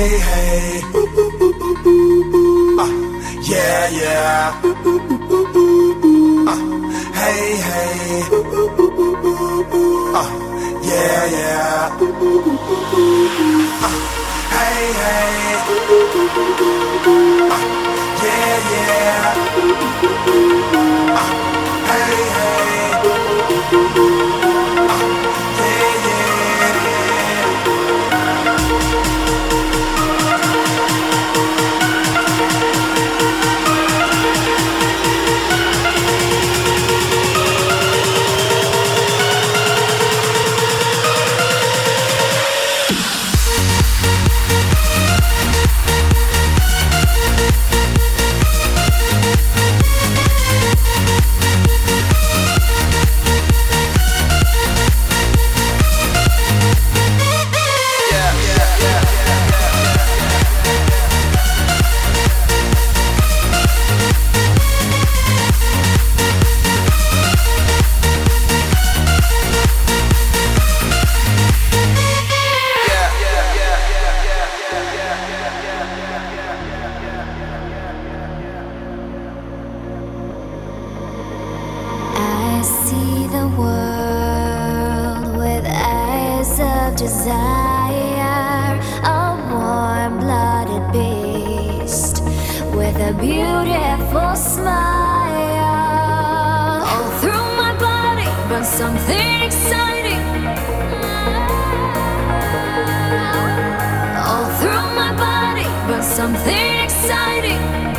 hey, hey. Uh, yeah, yeah. Uh, hey, hey. Uh, yeah, yeah. Uh, hey, hey. Desire, a warm blooded beast with a beautiful smile. All through my body, but something exciting. All through my body, but something exciting.